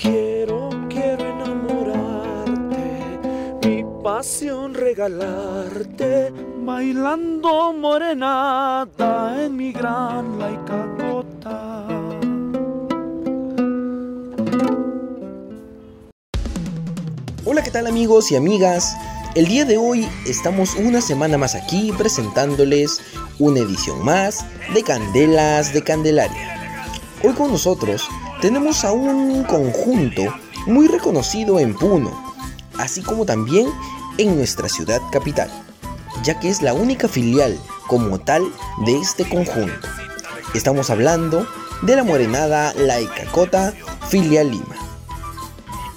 Quiero, quiero enamorarte, mi pasión regalarte, bailando morenata en mi gran laicacota. Hola, ¿qué tal amigos y amigas? El día de hoy estamos una semana más aquí presentándoles una edición más de Candelas de Candelaria. Hoy con nosotros tenemos a un conjunto muy reconocido en Puno, así como también en nuestra ciudad capital, ya que es la única filial como tal de este conjunto. Estamos hablando de la morenada Laicacota Filial Lima.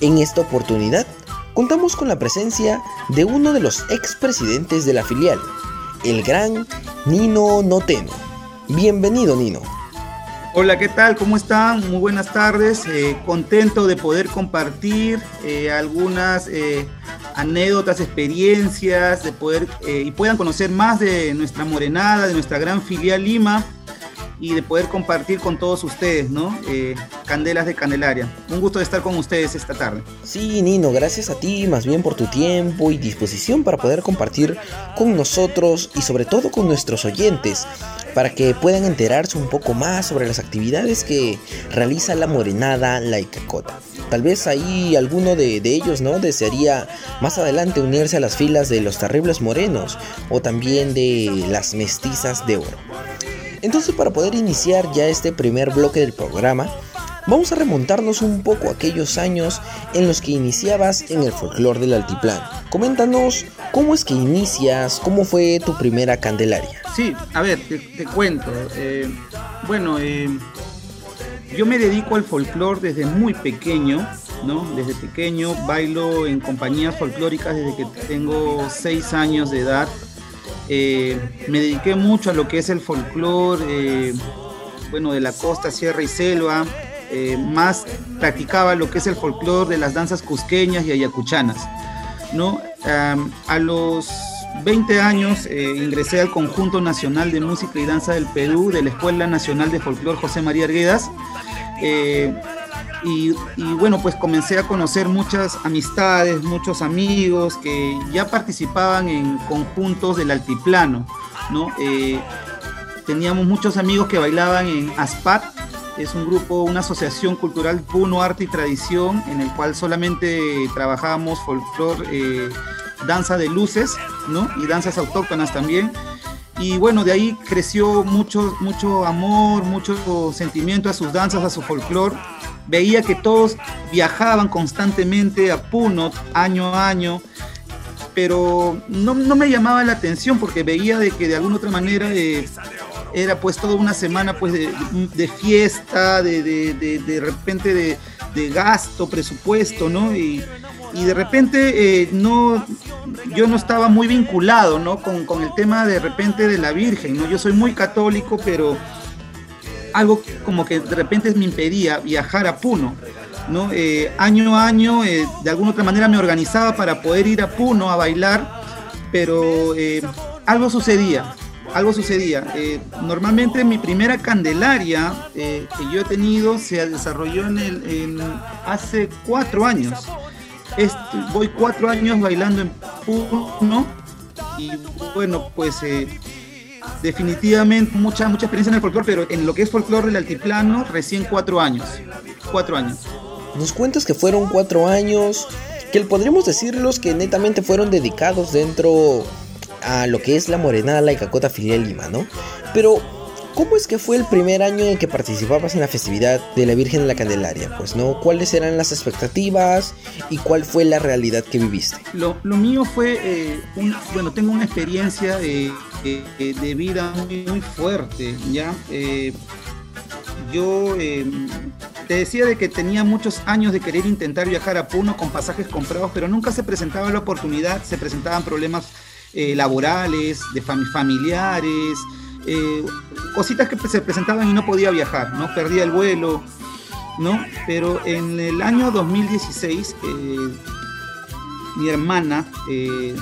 En esta oportunidad contamos con la presencia de uno de los expresidentes de la filial, el gran Nino Noteno. Bienvenido Nino. Hola, ¿qué tal? ¿Cómo están? Muy buenas tardes. Eh, contento de poder compartir eh, algunas eh, anécdotas, experiencias, de poder y puedan conocer más de nuestra morenada, de nuestra gran filial Lima y de poder compartir con todos ustedes, ¿no? Eh, Candelas de Candelaria. Un gusto de estar con ustedes esta tarde. Sí, Nino, gracias a ti más bien por tu tiempo y disposición para poder compartir con nosotros y sobre todo con nuestros oyentes para que puedan enterarse un poco más sobre las actividades que realiza la Morenada Laicacota. Tal vez ahí alguno de, de, ellos no desearía más adelante unirse a las filas de los terribles morenos o también de las mestizas de oro. Entonces para poder iniciar ya este primer bloque del programa, vamos a remontarnos un poco a aquellos años en los que iniciabas en el folclore del altiplano. Coméntanos cómo es que inicias, cómo fue tu primera Candelaria. Sí, a ver, te, cuento. Eh, bueno, eh, yo me dedico al folclore desde muy pequeño, ¿no? Desde pequeño bailo en compañías folclóricas desde que tengo 6 años de edad. Eh, me dediqué mucho a lo que es el folclore, eh, bueno, de la costa, sierra y selva. Eh, más practicaba lo que es el folclore de las danzas cusqueñas y ayacuchanas. ¿no? a los 20 años ingresé al Conjunto Nacional de Música y Danza del Perú de la Escuela Nacional de Folclore José María Arguedas. Y, bueno, pues comencé a conocer muchas amistades, muchos amigos que ya participaban en conjuntos del altiplano, ¿no? Eh, teníamos muchos amigos que bailaban en ASPAT, es un grupo, una asociación cultural Puno Arte y Tradición, en el cual solamente trabajábamos folclore, eh, danza de luces, ¿no? Y danzas autóctonas también. Y bueno, de ahí creció mucho, mucho amor, mucho sentimiento a sus danzas, a su folclore veía que todos viajaban constantemente a Puno año a año, pero no, me llamaba la atención porque veía de que de alguna otra manera eh, era pues toda una semana pues de, fiesta, de, de, repente de, gasto, presupuesto, ¿no? Y, de repente eh, no, yo no estaba muy vinculado, ¿no? Con, con el tema de repente de la Virgen, ¿no? Yo soy muy católico, pero algo como que de repente me impedía viajar a Puno. ¿no? Eh, año a año, eh, de alguna otra manera me organizaba para poder ir a Puno a bailar, pero eh, algo sucedía, algo sucedía. normalmente mi primera Candelaria que yo he tenido se desarrolló en, el, hace cuatro años. voy cuatro años bailando en Puno y bueno, pues definitivamente mucha, mucha experiencia en el folclore, pero en lo que es folclore del altiplano, recién cuatro años. Cuatro años. Nos cuentas que fueron cuatro años, que podríamos decirlos que netamente fueron dedicados dentro a lo que es la Morenada La Icacota Filial Lima, ¿no? Pero ¿Cómo es que fue el primer año en que participabas en la festividad de la Virgen de la Candelaria? Pues no, ¿cuáles eran las expectativas y cuál fue la realidad que viviste? Lo, mío fue, eh, bueno, tengo una experiencia de, vida muy, fuerte, ¿ya? Eh, yo em, te decía de que tenía muchos años de querer intentar viajar a Puno con pasajes comprados, pero nunca se presentaba la oportunidad, se presentaban problemas eh, laborales, de familiares, eh, cositas que se presentaban y no podía viajar, ¿no? Perdía el vuelo, ¿no? Pero en el año 2016, eh, mi hermana eh,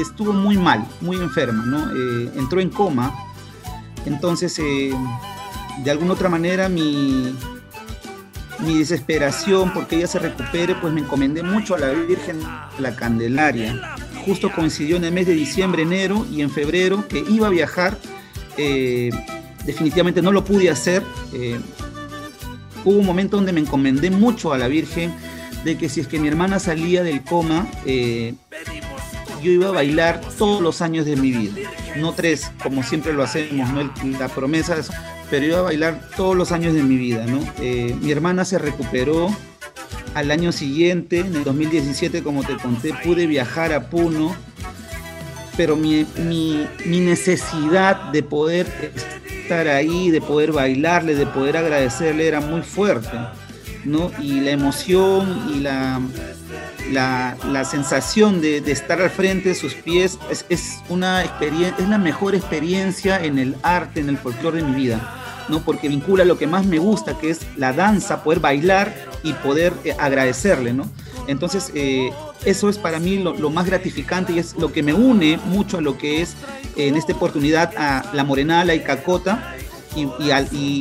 estuvo muy mal, muy enferma, ¿no? entró en coma. Entonces, de alguna otra manera, mi, mi desesperación porque ella se recupere, pues me encomendé mucho a la Virgen la Candelaria. Justo coincidió en el mes de diciembre, enero y en febrero que iba a viajar. Eh, definitivamente no lo pude hacer. Eh, hubo un momento donde me encomendé mucho a la Virgen de que si es que mi hermana salía del coma, eh, yo iba a bailar todos los años de mi vida. No tres, como siempre lo hacemos, ¿no? la promesa, pero iba a bailar todos los años de mi vida. ¿no? Eh, mi hermana se recuperó al año siguiente, en el 2017, como te conté, pude viajar a Puno, pero mi, mi, mi necesidad de poder estar ahí, de poder bailarle, de poder agradecerle era muy fuerte, ¿no? Y la emoción y la, la, sensación de, estar al frente de sus pies es, una experiencia, es la mejor experiencia en el arte, en el folclore de mi vida. ¿no? porque vincula lo que más me gusta, que es la danza, poder bailar y poder eh, agradecerle. ¿no? Entonces, eh, eso es para mí lo, más gratificante y es lo que me une mucho a lo que es en esta oportunidad a la morenala y cacota y,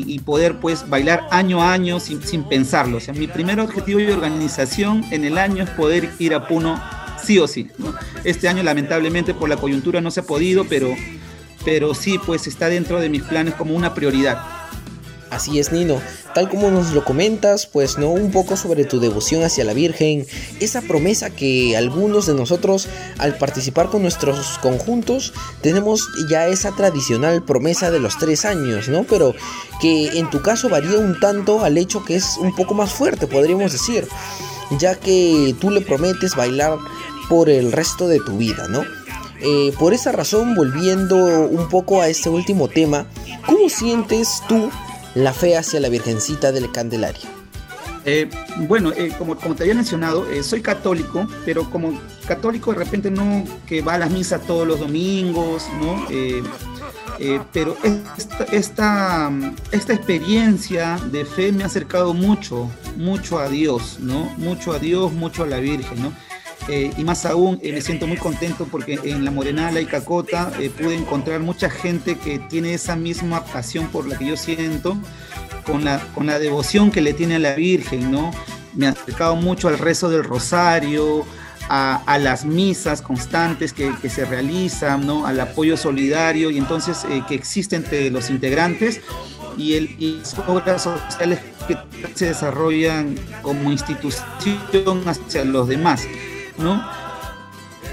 y, poder pues bailar año a año sin, pensarlo. O sea, mi primer objetivo de organización en el año es poder ir a Puno sí o sí. Este año lamentablemente por la coyuntura no se ha podido, pero, pero sí pues está dentro de mis planes como una prioridad. Así es, Nino. Tal como nos lo comentas, pues no un poco sobre tu devoción hacia la Virgen, esa promesa que algunos de nosotros al participar con nuestros conjuntos tenemos ya esa tradicional promesa de los tres años, ¿no? Pero que en tu caso varía un tanto al hecho que es un poco más fuerte, podríamos decir, ya que tú le prometes bailar por el resto de tu vida, ¿no? Eh, por esa razón, volviendo un poco a este último tema, ¿cómo sientes tú la fe hacia la Virgencita del Candelaria? Eh, bueno, eh, como, te había mencionado, eh, soy católico, pero como católico de repente no que va a las misas todos los domingos, ¿no? pero esta, esta, experiencia de fe me ha acercado mucho, mucho a Dios, ¿no? Mucho a Dios, mucho a la Virgen, ¿no? Y más aún me siento muy contento porque en la Morenala y Cacota pude encontrar mucha gente que tiene esa misma pasión por la que yo siento, con la, con la devoción que le tiene a la Virgen, ¿no? Me ha acercado mucho al rezo del rosario, a, las misas constantes que, se realizan, ¿no? Al apoyo solidario y entonces eh, que existe entre los integrantes y, el, y las obras sociales que se desarrollan como institución hacia los demás. ¿No?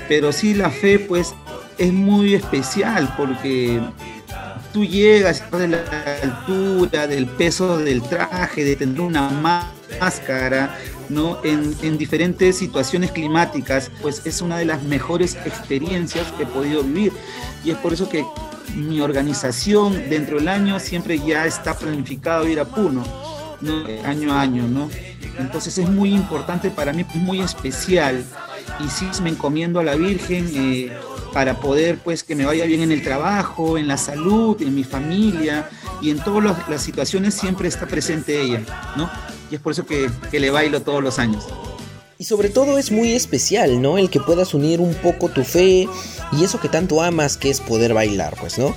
Pero sí la fe pues es muy especial porque tú llegas de la altura, del peso del traje, de tener una máscara, ¿no? En, en, diferentes situaciones climáticas, pues es una de las mejores experiencias que he podido vivir. Y es por eso que mi organización dentro del año siempre ya está planificado ir a Puno, ¿no? año a año, ¿no? Entonces es muy importante para mí, muy especial y sí me encomiendo a la Virgen eh, para poder pues que me vaya bien en el trabajo, en la salud, en mi familia y en todas las situaciones siempre está presente ella, ¿no? Y es por eso que, que le bailo todos los años. Y sobre todo es muy especial, ¿no? El que puedas unir un poco tu fe y eso que tanto amas que es poder bailar, pues, ¿no?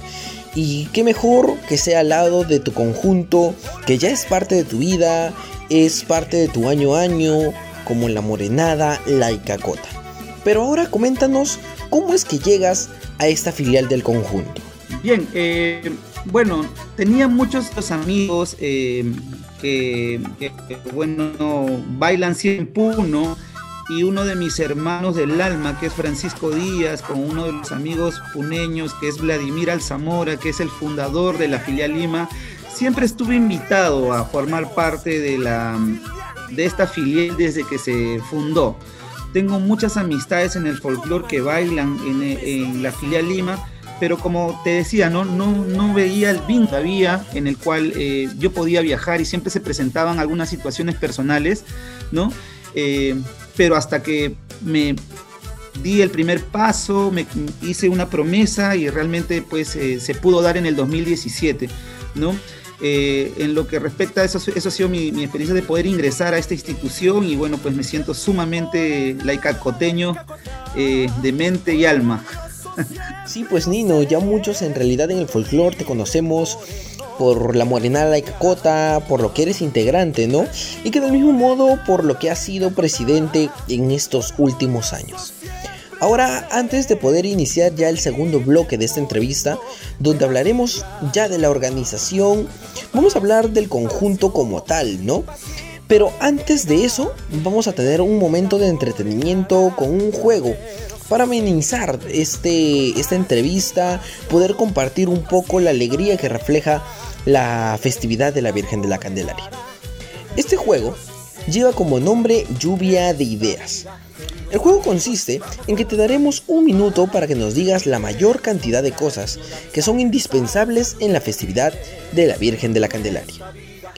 Y qué mejor que sea al lado de tu conjunto, que ya es parte de tu vida, es parte de tu año a año, como la morenada, la Icacota. Pero ahora coméntanos cómo es que llegas a esta filial del conjunto. Bien, eh, bueno, tenía muchos amigos eh, que, bueno, bailan siempre Puno y uno de mis hermanos del alma, que es Francisco Díaz, con uno de los amigos puneños, que es Vladimir Alzamora, que es el fundador de la filial Lima, siempre estuve invitado a formar parte de la de esta filial desde que se fundó. Tengo muchas amistades en el folclore que bailan en, la filial Lima, pero como te decía, no, no, no veía el vínculo había en el cual eh, yo podía viajar y siempre se presentaban algunas situaciones personales, ¿no? Eh, pero hasta que me di el primer paso, me hice una promesa y realmente pues eh, se pudo dar en el 2017, ¿no? Eh, en lo que respecta a eso, ha sido mi, experiencia de poder ingresar a esta institución y bueno, pues me siento sumamente laicacoteño eh, de mente y alma. Sí, pues Nino, ya muchos en realidad en el folclore te conocemos por la morenada y cacota, por lo que eres integrante, ¿no? Y que del mismo modo por lo que has sido presidente en estos últimos años. Ahora, antes de poder iniciar ya el segundo bloque de esta entrevista, donde hablaremos ya de la organización, vamos a hablar del conjunto como tal, ¿no? Pero antes de eso, vamos a tener un momento de entretenimiento con un juego para amenizar este, esta entrevista, poder compartir un poco la alegría que refleja la festividad de la Virgen de la Candelaria. Este juego lleva como nombre Lluvia de Ideas. El juego consiste en que te daremos un minuto para que nos digas la mayor cantidad de cosas que son indispensables en la festividad de la Virgen de la Candelaria.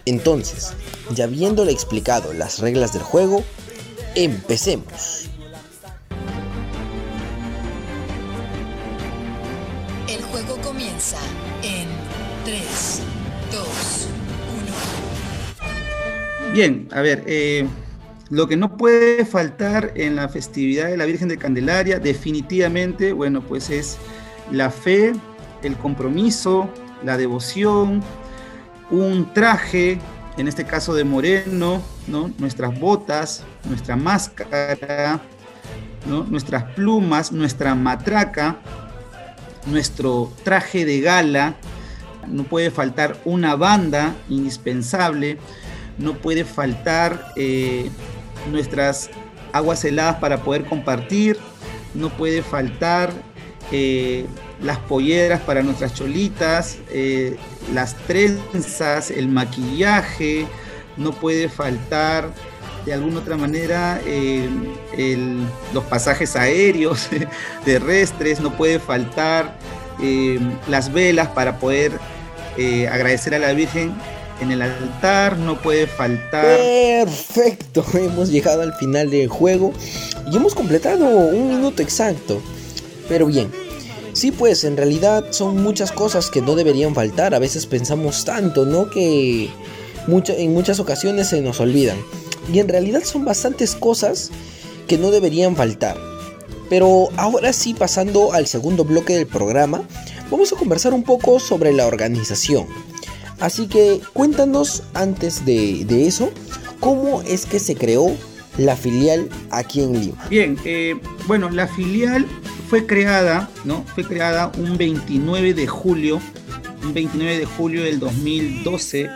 Entonces, ya habiéndole explicado las reglas del juego, empecemos. El juego comienza en 3, 2, 1. Bien, a ver, eh, lo que no puede faltar en la festividad de la Virgen de Candelaria, definitivamente, bueno, pues es la fe, el compromiso, la devoción, un traje, en este caso de moreno, ¿no? nuestras botas, nuestra máscara, ¿no? nuestras plumas, nuestra matraca, nuestro traje de gala, no puede faltar una banda indispensable, no puede faltar eh, nuestras aguas heladas para poder compartir, no puede faltar eh, las polleras para nuestras cholitas, eh, las trenzas, el maquillaje, no puede faltar de alguna otra manera eh, los pasajes aéreos, terrestres, no puede faltar las velas para poder agradecer a la Virgen en el altar, no puede faltar. Perfecto, hemos llegado al final del juego y hemos completado un minuto exacto. Pero bien, sí pues en realidad son muchas cosas que no deberían faltar, a veces pensamos tanto, ¿no? Que en muchas ocasiones se nos olvidan. Y en realidad son bastantes cosas que no deberían faltar. Pero ahora sí, pasando al segundo bloque del programa, vamos a conversar un poco sobre la organización. Así que cuéntanos antes de, eso, ¿cómo es que se creó la filial aquí en Lima? Bien, eh, bueno, la filial fue creada, ¿no? Fue creada un 29 de julio, un 29 de julio del 2012,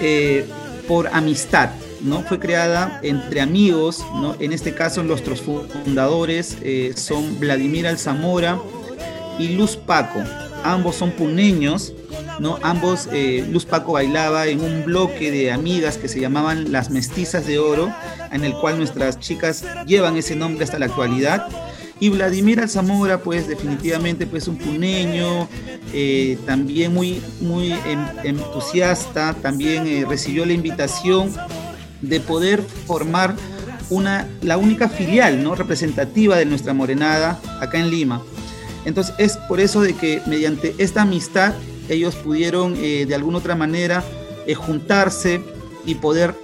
eh, por amistad, ¿no? Fue creada entre amigos, ¿no? En este caso nuestros fundadores eh, son Vladimir Alzamora y Luz Paco. Ambos son puneños, ¿no? Ambos, eh, Luz Paco bailaba en un bloque de amigas que se llamaban Las Mestizas de Oro, en el cual nuestras chicas llevan ese nombre hasta la actualidad. Y Vladimir Alzamora, pues definitivamente pues un puneño, eh, también muy, muy entusiasta, también eh, recibió la invitación de poder formar una, la única filial ¿no? representativa de nuestra morenada acá en Lima. Entonces es por eso de que mediante esta amistad ellos pudieron eh, de alguna otra manera eh, juntarse y poder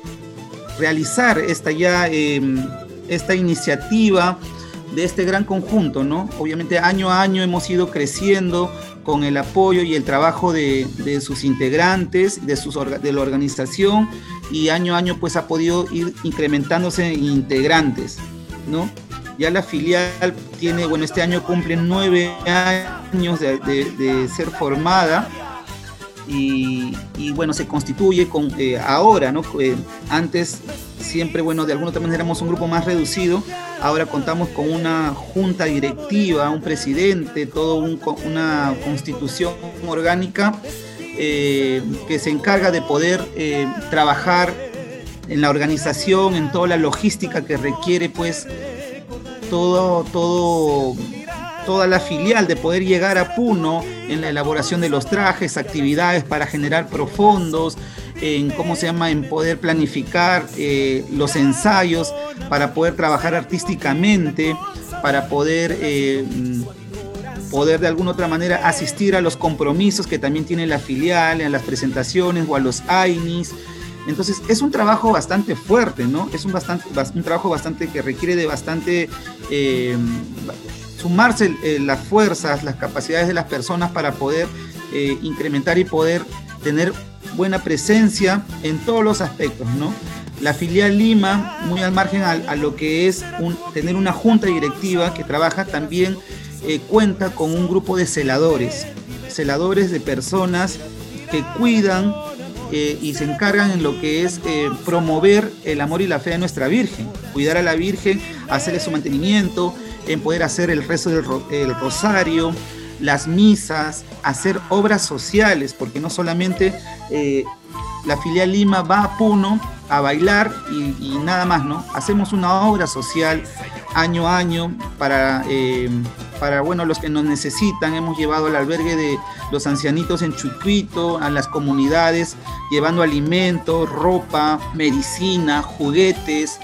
realizar esta ya em, esta iniciativa de este gran conjunto, ¿no? Obviamente año a año hemos ido creciendo con el apoyo y el trabajo de, sus integrantes, de, sus, de la organización y año a año pues ha podido ir incrementándose en integrantes, ¿no? Ya la filial tiene, bueno, este año cumple nueve años de, ser formada y, bueno, se constituye con eh, ahora, ¿no? Eh, antes siempre, bueno, de alguna otra manera éramos un grupo más reducido, ahora contamos con una junta directiva, un presidente, todo una constitución orgánica eh, que se encarga de poder trabajar en la organización, en toda la logística que requiere pues todo, todo, toda la filial de poder llegar a Puno en la elaboración de los trajes, actividades para generar profundos, en cómo se llama, en poder planificar eh, los ensayos, para poder trabajar artísticamente, para poder, eh, poder de alguna otra manera asistir a los compromisos que también tiene la filial, en las presentaciones o a los AINIS. Entonces es un trabajo bastante fuerte, ¿no? Es un, bastante, un trabajo bastante que requiere de bastante eh, sumarse eh, las fuerzas, las capacidades de las personas para poder eh, incrementar y poder tener buena presencia en todos los aspectos, ¿no? La filial Lima, muy al margen a, lo que es tener una junta directiva que trabaja, también cuenta con un grupo de celadores, celadores de personas que cuidan eh, y se encargan en lo que es eh, promover el amor y la fe de nuestra Virgen, cuidar a la Virgen, hacerle su mantenimiento, en poder hacer el rezo del rosario, las misas, hacer obras sociales, porque no solamente la filial Lima va a Puno a bailar y, nada más, ¿no? Hacemos una obra social año a año para, eh, para, bueno, los que nos necesitan. Hemos llevado al albergue de los ancianitos en Chucuito, a las comunidades, llevando alimentos, ropa, medicina, juguetes,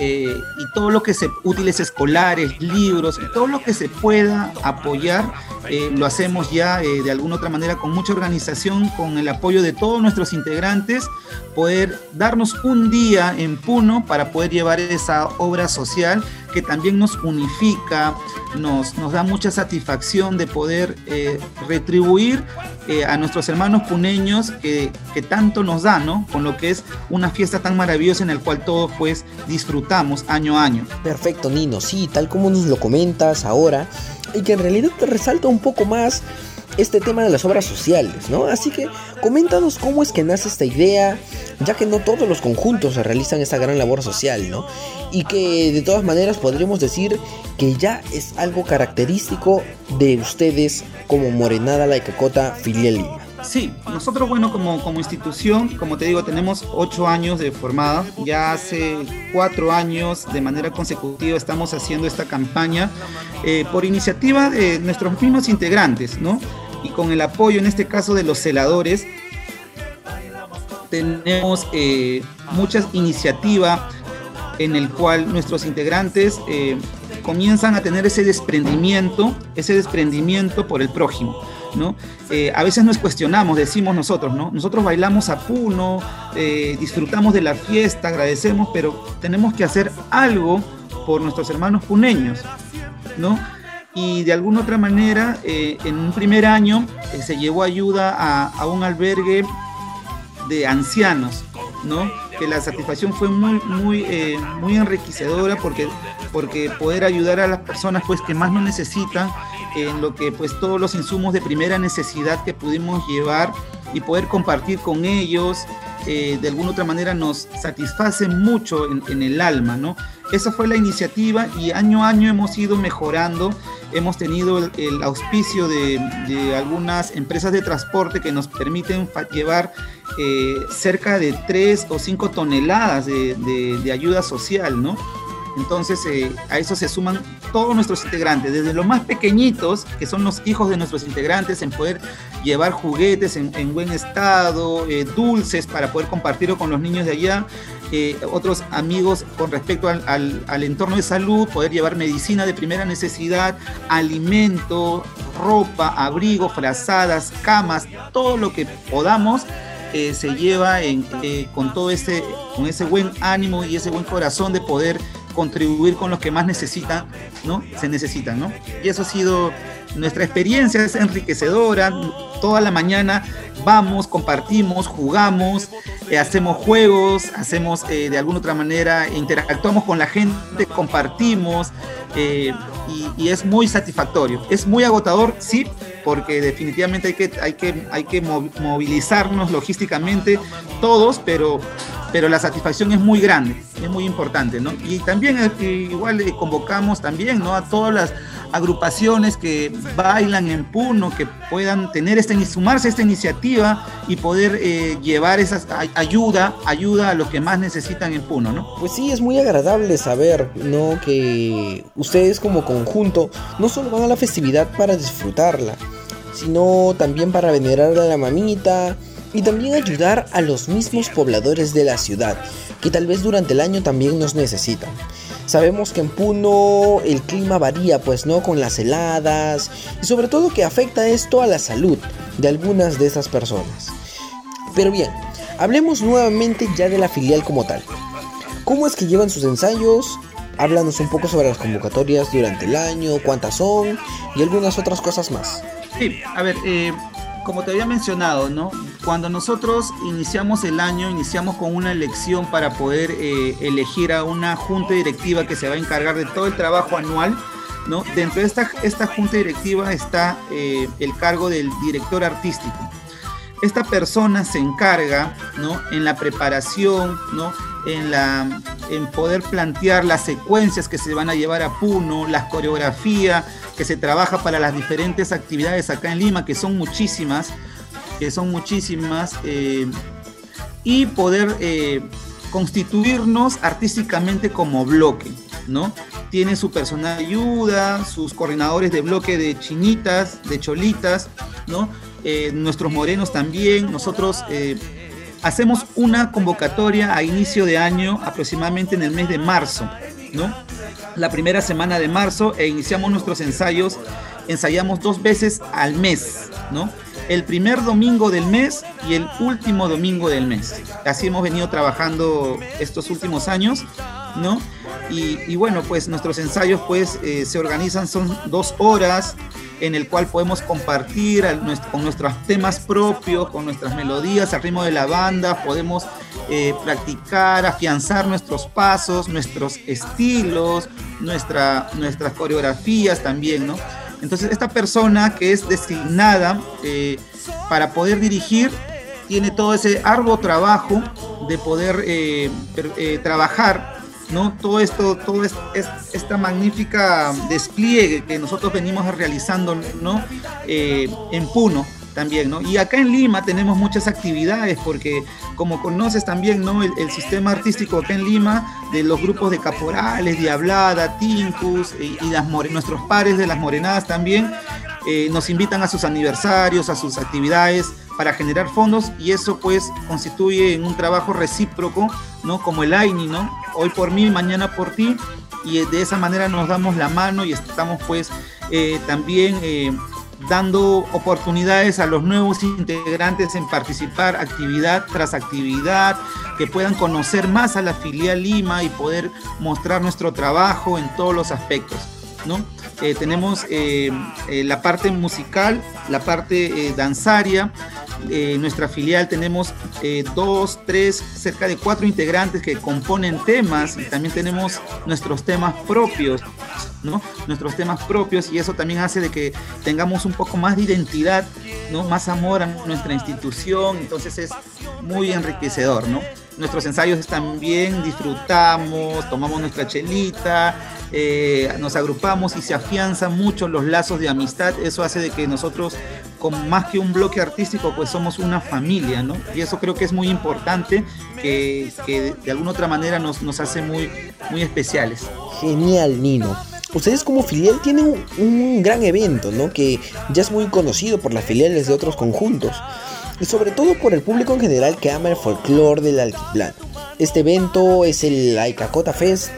eh, y todo lo que se, útiles escolares, libros, todo lo que se pueda apoyar, eh, lo hacemos ya eh, de alguna otra manera con mucha organización, con el apoyo de todos nuestros integrantes, poder darnos un día en Puno para poder llevar esa obra social que también nos unifica, nos, nos da mucha satisfacción de poder retribuir a nuestros hermanos puneños que, que, tanto nos da, ¿no? Con lo que es una fiesta tan maravillosa en la cual todos pues disfrutamos año a año. Perfecto, Nino, sí, tal como nos lo comentas ahora, y que en realidad te resalta un poco más este tema de las obras sociales, ¿no? Así que coméntanos cómo es que nace esta idea, ya que no todos los conjuntos realizan esta gran labor social, ¿no? Y que de todas maneras podríamos decir que ya es algo característico de ustedes como Morenada La Cacota Filial. Sí, nosotros, bueno, como, como institución, como te digo, tenemos ocho años de formada. Ya hace cuatro años de manera consecutiva estamos haciendo esta campaña eh, por iniciativa de nuestros mismos integrantes, ¿no? Y con el apoyo, en este caso, de los celadores, tenemos eh, muchas iniciativas en el cual nuestros integrantes eh, comienzan a tener ese desprendimiento, ese desprendimiento por el prójimo ¿no? Eh, a veces nos cuestionamos, decimos nosotros, ¿no? Nosotros bailamos a Puno, eh, disfrutamos de la fiesta, agradecemos, pero tenemos que hacer algo por nuestros hermanos puneños, ¿no? Y de alguna otra manera, eh, en un primer año se llevó ayuda a, un albergue de ancianos, ¿no? que la satisfacción fue muy, muy, muy enriquecedora porque, porque poder ayudar a las personas pues, que más nos necesitan en lo que pues todos los insumos de primera necesidad que pudimos llevar y poder compartir con ellos, eh, de alguna otra manera nos satisface mucho en, el alma, ¿no? Esa fue la iniciativa y año a año hemos ido mejorando. Hemos tenido el, auspicio de, algunas empresas de transporte que nos permiten llevar eh, cerca de 3 o 5 toneladas de, de ayuda social, ¿no? Entonces eh, a eso se suman todos nuestros integrantes, desde los más pequeñitos, que son los hijos de nuestros integrantes, en poder llevar juguetes en, buen estado, eh, dulces para poder compartirlo con los niños de allá, eh, otros amigos con respecto al, entorno de salud, poder llevar medicina de primera necesidad, alimento, ropa, abrigo, frazadas, camas, todo lo que podamos. se lleva con todo ese, con ese buen ánimo y ese buen corazón de poder contribuir con los que más necesitan, ¿no? Se necesitan, ¿no? Y eso ha sido nuestra experiencia, es enriquecedora. Toda la mañana vamos, compartimos, jugamos, eh, hacemos juegos, hacemos eh, de alguna otra manera, interactuamos con la gente, compartimos. Eh, y, es muy satisfactorio. Es muy agotador, sí, porque definitivamente hay que, hay que, hay que movilizarnos logísticamente todos, pero pero la satisfacción es muy grande, es muy importante, ¿no? Y también igual convocamos también, ¿no? A todas las agrupaciones que bailan en Puno, que puedan tener esta, sumarse a esta iniciativa y poder eh, llevar esa ayuda, ayuda a los que más necesitan en Puno, ¿no? Pues sí, es muy agradable saber, ¿no? Que ustedes como conjunto no solo van a la festividad para disfrutarla, sino también para venerar a la mamita, y también ayudar a los mismos pobladores de la ciudad, que tal vez durante el año también nos necesitan. Sabemos que en Puno el clima varía, pues no, con las heladas y sobre todo que afecta esto a la salud de algunas de esas personas. Pero bien, hablemos nuevamente ya de la filial como tal. ¿Cómo es que llevan sus ensayos? Háblanos un poco sobre las convocatorias durante el año, cuántas son y algunas otras cosas más. Sí, a ver, eh, como te había mencionado, ¿no? Cuando nosotros iniciamos el año, iniciamos con una elección para poder eh, elegir a una junta directiva que se va a encargar de todo el trabajo anual, ¿no? Dentro de esta, esta junta directiva está eh, el cargo del director artístico. Esta persona se encarga, ¿no? En la preparación, ¿no? En, la, en poder plantear las secuencias que se van a llevar a Puno, las coreografías, que se trabaja para las diferentes actividades acá en Lima, que son muchísimas, que son muchísimas, eh, y poder eh, constituirnos artísticamente como bloque, ¿no? Tiene su personal de ayuda, sus coordinadores de bloque de chinitas, de cholitas, ¿no? Eh, nuestros morenos también, nosotros hacemos una convocatoria a inicio de año, aproximadamente en el mes de marzo, ¿no? la primera semana de marzo e iniciamos nuestros ensayos. Ensayamos dos veces al mes, ¿no? El primer domingo del mes y el último domingo del mes. Así hemos venido trabajando estos últimos años, ¿no? Y, bueno, pues nuestros ensayos pues eh, se organizan, son dos horas en el cual podemos compartir con nuestros temas propios, con nuestras melodías al ritmo de la banda, podemos eh, practicar, afianzar nuestros pasos, nuestros estilos, nuestra, nuestras coreografías también, ¿no? Entonces esta persona que es designada eh, para poder dirigir tiene todo ese arduo trabajo de poder eh, trabajar ¿no? Todo esto, todo es, esta magnífica despliegue que nosotros venimos realizando, ¿no? en Puno también, ¿no? Y acá en Lima tenemos muchas actividades porque como conoces también, ¿no? El, sistema artístico acá en Lima de los grupos de caporales, Diablada, Tincus y, las nuestros pares de las morenadas también eh, nos invitan a sus aniversarios, a sus actividades para generar fondos y eso pues constituye un trabajo recíproco, ¿no? Como el AINI, ¿no? Hoy por mí, mañana por ti y de esa manera nos damos la mano y estamos pues eh, también eh, dando oportunidades a los nuevos integrantes en participar actividad tras actividad, que puedan conocer más a la filial Lima y poder mostrar nuestro trabajo en todos los aspectos. Eh, tenemos eh, eh, la parte musical, la parte danzaria, en nuestra filial tenemos dos, tres, cerca de cuatro integrantes que componen temas y también tenemos nuestros temas propios Nuestros temas propios y eso también hace de que tengamos un poco más de identidad. Más amor a nuestra institución, entonces es muy enriquecedor. Nuestros ensayos también disfrutamos, tomamos nuestra chelita, eh, nos agrupamos y se afianzan mucho los lazos de amistad. Eso hace de que nosotros, con más que un bloque artístico, pues somos una familia, ¿no? Y eso creo que es muy importante, que, de alguna otra manera nos, nos hace muy, muy especiales. Genial, Nino ustedes como filial tienen un, gran evento, ¿no? Que ya es muy conocido por las filiales de otros conjuntos. Y sobre todo por el público en general que ama el folclore del altiplano. Este evento es el Aikakota Fest.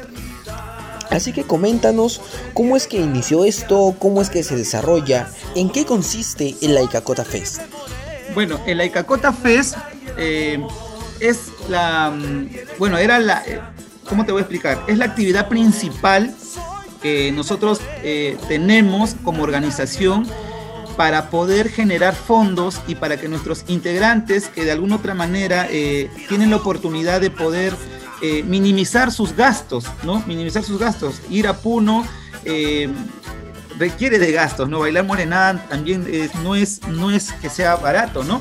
Así que coméntanos cómo es que inició esto, cómo es que se desarrolla, en qué consiste el Aikakota Fest. Bueno, el Aikakota Fest eh, es la, mm, bueno, era la, eh, ¿cómo te voy a explicar? Es la actividad principal que nosotros eh, tenemos como organización para poder generar fondos y para que nuestros integrantes que de alguna otra manera eh, tienen la oportunidad de poder eh, minimizar sus gastos, ¿no? Minimizar sus gastos. Ir a Puno requiere de gastos, ¿no? Bailar morenada también no, es, no es que sea barato, ¿no?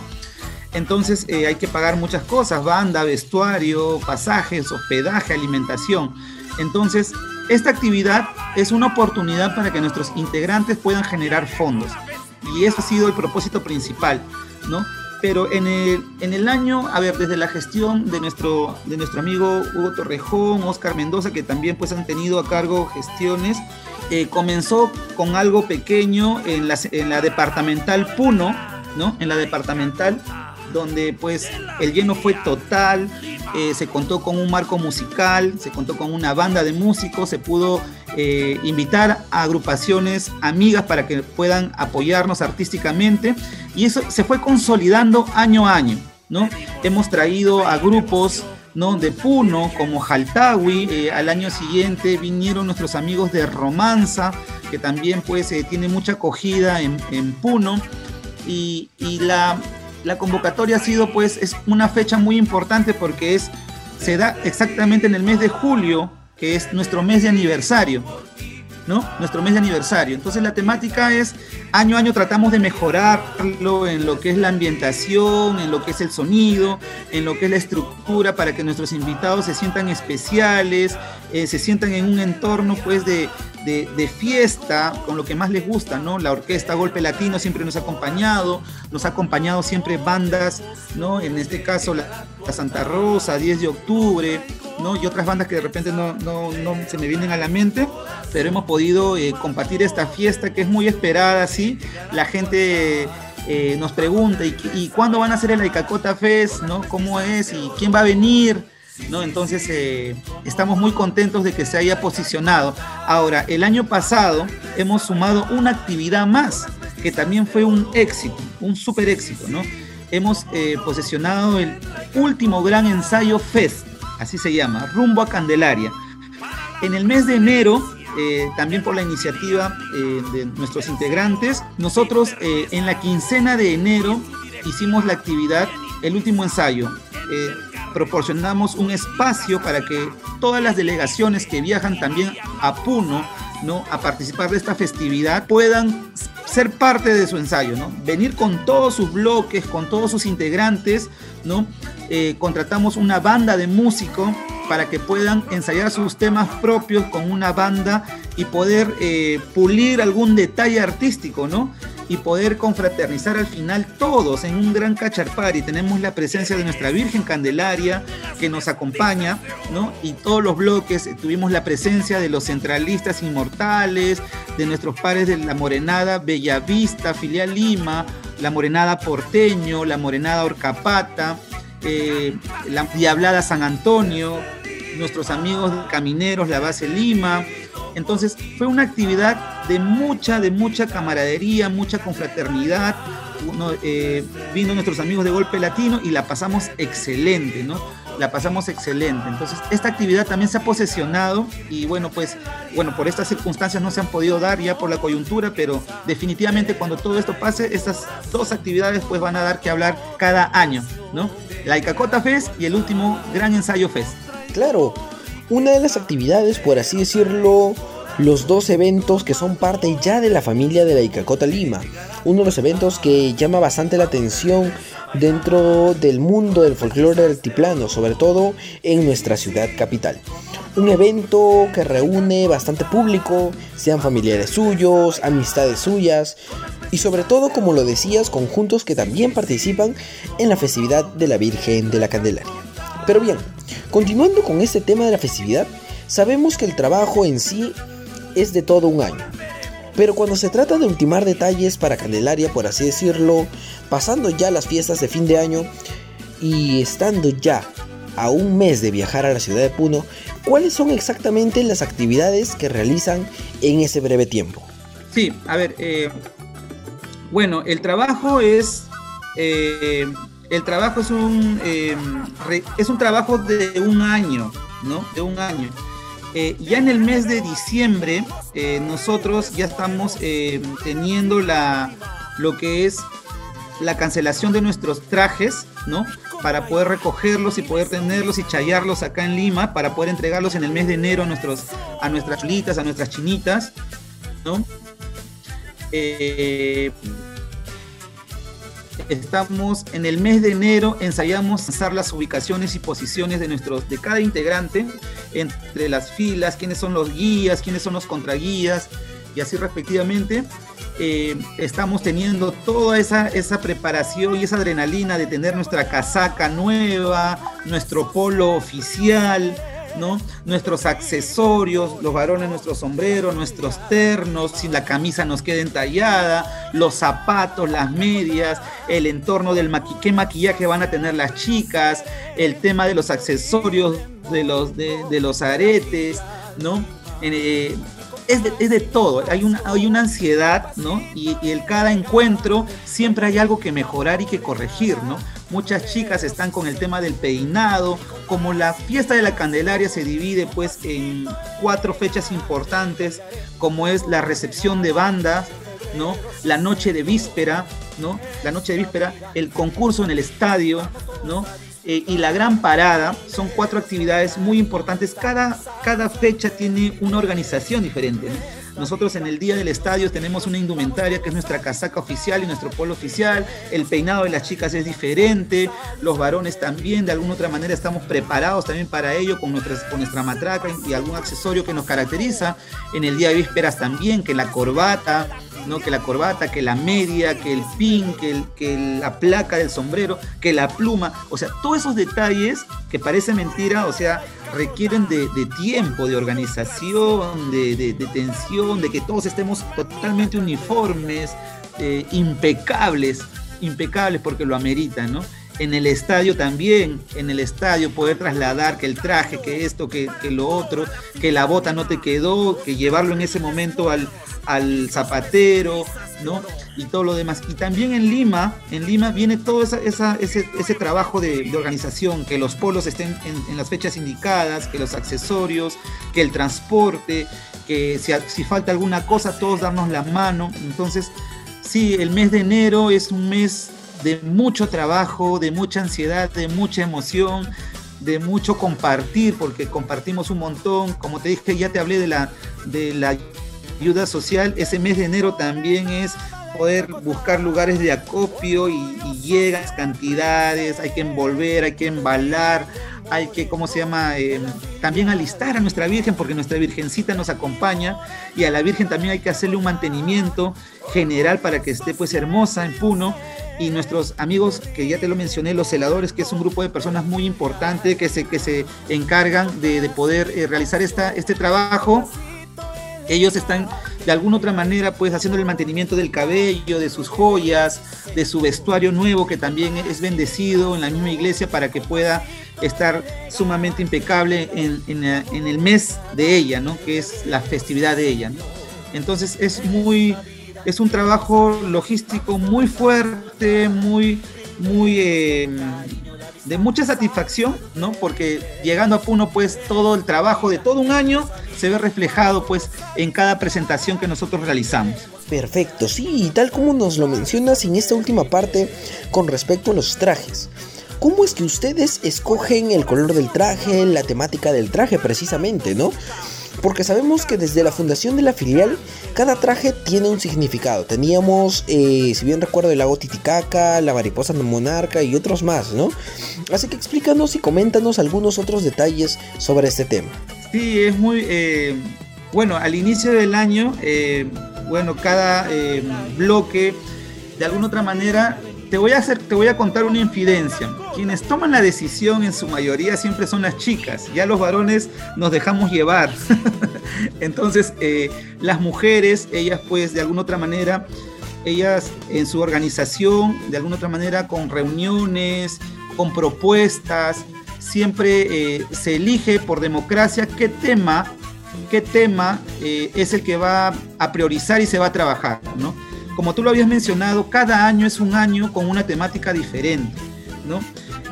Entonces hay que pagar muchas cosas, banda, vestuario, pasajes, hospedaje, alimentación. Entonces, esta actividad es una oportunidad para que nuestros integrantes puedan generar fondos. Y eso ha sido el propósito principal, ¿no? Pero en el, en el año, a ver, desde la gestión de nuestro, de nuestro amigo Hugo Torrejón, Oscar Mendoza, que también pues han tenido a cargo gestiones, eh, comenzó con algo pequeño en la, en la departamental Puno, ¿no? En la departamental, donde pues el lleno fue total, eh, se contó con un marco musical, se contó con una banda de músicos, se pudo eh, invitar a agrupaciones amigas para que puedan apoyarnos artísticamente y eso se fue consolidando año a año, ¿no? Hemos traído a grupos ¿no? de Puno como Jaltawi, eh, al año siguiente vinieron nuestros amigos de Romanza, que también pues tiene mucha acogida en, en Puno, Y, la, la, convocatoria ha sido pues es una fecha muy importante porque es, se da exactamente en el mes de julio, que es nuestro mes de aniversario. ¿no? Nuestro mes de aniversario. Entonces la temática es, año a año tratamos de mejorarlo en lo que es la ambientación, en lo que es el sonido, en lo que es la estructura, para que nuestros invitados se sientan especiales, eh, se sientan en un entorno pues de, de, fiesta, con lo que más les gusta, ¿no? La orquesta Golpe Latino siempre nos ha acompañado, nos ha acompañado siempre bandas, ¿no? En este caso la, Santa Rosa, 10 de octubre, ¿no? Y otras bandas que de repente no, no, no se me vienen a la mente, pero hemos podido eh, compartir esta fiesta que es muy esperada, ¿sí? La gente... Eh, nos pregunta ¿y, ¿y, cuándo van a hacer el Aicacota Fest? ¿no? ¿Cómo es? ¿Y quién va a venir? ¿No? Entonces eh, estamos muy contentos de que se haya posicionado. Ahora, el año pasado hemos sumado una actividad más, que también fue un éxito, un super éxito, ¿no? Hemos eh, posesionado el último gran ensayo Fest, así se llama, rumbo a Candelaria. En el mes de enero, eh, también por la iniciativa de nuestros integrantes, nosotros en la quincena de enero hicimos la actividad, el último ensayo proporcionamos un espacio para que todas las delegaciones que viajan también a Puno, ¿no? A participar de esta festividad puedan ser parte de su ensayo, ¿no? Venir con todos sus bloques, con todos sus integrantes, ¿no? Eh, contratamos una banda de músicos para que puedan ensayar sus temas propios con una banda y poder eh, pulir algún detalle artístico, ¿no? Y poder confraternizar al final todos en un gran cacharpari. Tenemos la presencia de nuestra Virgen Candelaria que nos acompaña, ¿no? Y todos los bloques eh, tuvimos la presencia de los centralistas inmortales, de nuestros pares de la Morenada Bellavista, Filial Lima, la Morenada Porteño, la Morenada Orcapata, eh, la Diablada San Antonio, nuestros amigos camineros, la base Lima, entonces fue una actividad de mucha, de mucha camaradería, mucha confraternidad. Eh, vino nuestros amigos de Golpe Latino y la pasamos excelente, ¿no? La pasamos excelente. Entonces, esta actividad también se ha posesionado y bueno, pues, bueno, por estas circunstancias no se han podido dar ya por la coyuntura, pero definitivamente cuando todo esto pase, estas dos actividades pues van a dar que hablar cada año, ¿no? La Icacota Fest y el último Gran Ensayo Fest. Claro, una de las actividades, por así decirlo, los dos eventos que son parte ya de la familia de la Icacota Lima. Uno de los eventos que llama bastante la atención dentro del mundo del folclore altiplano, sobre todo en nuestra ciudad capital. Un evento que reúne bastante público, sean familiares suyos, amistades suyas y sobre todo, como lo decías, conjuntos que también participan en la festividad de la Virgen de la Candelaria. Pero bien, continuando con este tema de la festividad, sabemos que el trabajo en sí es de todo un año. Pero cuando se trata de ultimar detalles para Candelaria, por así decirlo, pasando ya las fiestas de fin de año y estando ya a un mes de viajar a la ciudad de Puno, ¿cuáles son exactamente las actividades que realizan en ese breve tiempo? Sí, a ver, eh, bueno, el trabajo es eh, el trabajo es un, em, es un trabajo de un año, ¿no? De un año. Eh, ya en el mes de diciembre, eh, nosotros ya estamos em, teniendo la, lo que es la cancelación de nuestros trajes, ¿no? Para poder recogerlos y poder tenerlos y chayarlos acá en Lima, para poder entregarlos en el mes de enero a, nuestros, a nuestras chulitas, a nuestras chinitas, ¿no? Eh, estamos en el mes de enero, ensayamos lanzar las ubicaciones y posiciones de, nuestros, de cada integrante entre las filas, quiénes son los guías, quiénes son los contraguías y así respectivamente. Eh, estamos teniendo toda esa, esa preparación y esa adrenalina de tener nuestra casaca nueva, nuestro polo oficial, ¿no? Nuestros accesorios, los varones, nuestros sombreros, nuestros ternos, si la camisa nos queda entallada, los zapatos, las medias, el entorno del qué maquillaje van a tener las chicas, el tema de los accesorios, de los, de, los aretes, ¿no? Eh, es de, todo, hay una, hay una ansiedad, ¿no? Y, y cada encuentro siempre hay algo que mejorar y que corregir, ¿no? Muchas chicas están con el tema del peinado. Como la fiesta de la Candelaria se divide pues en cuatro fechas importantes, como es la recepción de bandas, ¿no? La noche de víspera, ¿no? La noche de víspera, el concurso en el estadio, ¿no? Eh, y la gran parada son cuatro actividades muy importantes. Cada, cada fecha tiene una organización diferente. Nosotros en el día del estadio tenemos una indumentaria que es nuestra casaca oficial y nuestro polo oficial. El peinado de las chicas es diferente. Los varones también, de alguna otra manera, estamos preparados también para ello con, con nuestra matraca y algún accesorio que nos caracteriza. En el día de vísperas también, que la corbata, ¿no? que la corbata, que la media, que el pin, que, que la placa del sombrero, que la pluma. O sea, todos esos detalles que parece mentira, o sea, requieren de, tiempo, de organización, de, tensión, de que todos estemos totalmente uniformes, eh, impecables, impecables porque lo ameritan, ¿no? En el estadio también, en el estadio poder trasladar que el traje, que esto, que, que lo otro, que la bota no te quedó, que llevarlo en ese momento al, al zapatero, ¿no? Y todo lo demás. Y también en Lima, en Lima viene todo ese, ese, trabajo de, organización, que los polos estén en, las fechas indicadas, que los accesorios, que el transporte, que si, si falta alguna cosa, todos darnos la mano. Entonces, sí, el mes de enero es un mes de mucho trabajo, de mucha ansiedad, de mucha emoción, de mucho compartir, porque compartimos un montón. Como te dije, ya te hablé de la, de la ayuda social, ese mes de enero también es poder buscar lugares de acopio y, llegas cantidades, hay que envolver, hay que embalar, hay que, ¿cómo se llama? Eh, también alistar a nuestra Virgen, porque nuestra Virgencita nos acompaña y a la Virgen también hay que hacerle un mantenimiento general para que esté pues hermosa en Puno. Y nuestros amigos, que ya te lo mencioné, los celadores, que es un grupo de personas muy importante que se, que se encargan de, poder eh, realizar esta, este trabajo ellos están de alguna otra manera pues haciendo el mantenimiento del cabello, de sus joyas, de su vestuario nuevo que también es bendecido en la misma iglesia para que pueda estar sumamente impecable en, el mes de ella, ¿no? que es la festividad de ella. Entonces es muy, es un trabajo logístico muy fuerte, muy, muy... Eh, de mucha satisfacción, ¿no? Porque llegando a Puno, pues todo el trabajo de todo un año se ve reflejado, pues, en cada presentación que nosotros realizamos. Perfecto, sí, tal como nos lo mencionas en esta última parte con respecto a los trajes. ¿Cómo es que ustedes escogen el color del traje, la temática del traje precisamente, no? porque sabemos que desde la fundación de la filial, cada traje tiene un significado. Teníamos, eh, si bien recuerdo, el lago Titicaca, la mariposa monarca y otros más, ¿no? Así que explícanos y coméntanos algunos otros detalles sobre este tema. Sí, es muy... Eh, bueno, al inicio del año, eh, bueno, cada bloque, de alguna otra manera, te voy a hacer, te voy a contar una infidencia. Quienes toman la decisión en su mayoría siempre son las chicas. Ya los varones nos dejamos llevar. Entonces, eh, las mujeres, ellas pues de alguna otra manera, ellas en su organización, de alguna otra manera, con reuniones, con propuestas, siempre eh, se elige por democracia qué tema, qué tema eh, es el que va a priorizar y se va a trabajar, ¿no? Como tú lo habías mencionado, cada año es un año con una temática diferente, ¿no?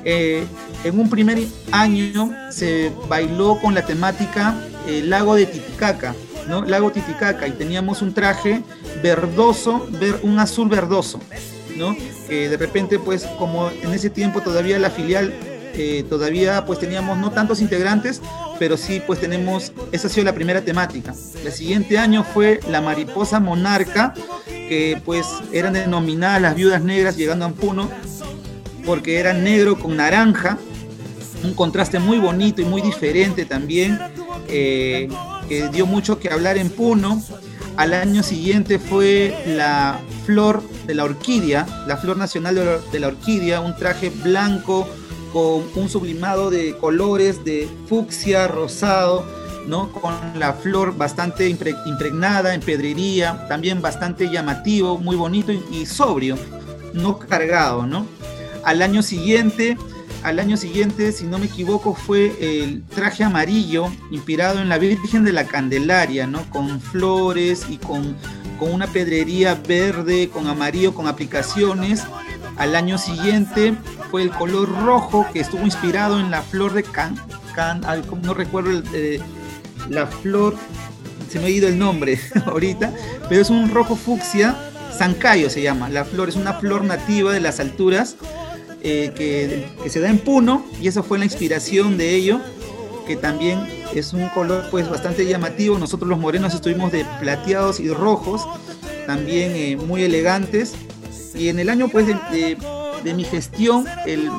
Eh, en un primer año se bailó con la temática eh, Lago de Titicaca, ¿no? Lago Titicaca, y teníamos un traje verdoso, ver, un azul verdoso, ¿no? De repente, pues, como en ese tiempo todavía la filial eh, todavía pues teníamos no tantos integrantes, pero sí pues tenemos, esa ha sido la primera temática. El siguiente año fue la mariposa monarca, que pues eran denominadas las viudas negras llegando a Puno, porque era negro con naranja, un contraste muy bonito y muy diferente también, eh, que dio mucho que hablar en Puno. Al año siguiente fue la flor de la orquídea, la flor nacional de la, orquídea, un traje blanco con un sublimado de colores de fucsia, rosado, ¿no? Con la flor bastante impregnada en pedrería, también bastante llamativo, muy bonito y, sobrio, no cargado, ¿no? Al año siguiente, al año siguiente, si no me equivoco, fue el traje amarillo inspirado en la Virgen de la Candelaria, ¿no? Con flores y con, con una pedrería verde, con amarillo, con aplicaciones. Al año siguiente fue el color rojo que estuvo inspirado en la flor de can, can no recuerdo el, la flor se me ha ido el nombre ahorita, pero es un rojo fucsia, zancayo se llama, la flor es una flor nativa de las alturas eh, que, se da en Puno y esa fue la inspiración de ello, que también es un color pues bastante llamativo, nosotros los morenos estuvimos de plateados y rojos, también eh, muy elegantes, y en el año pues de, de, mi gestión el,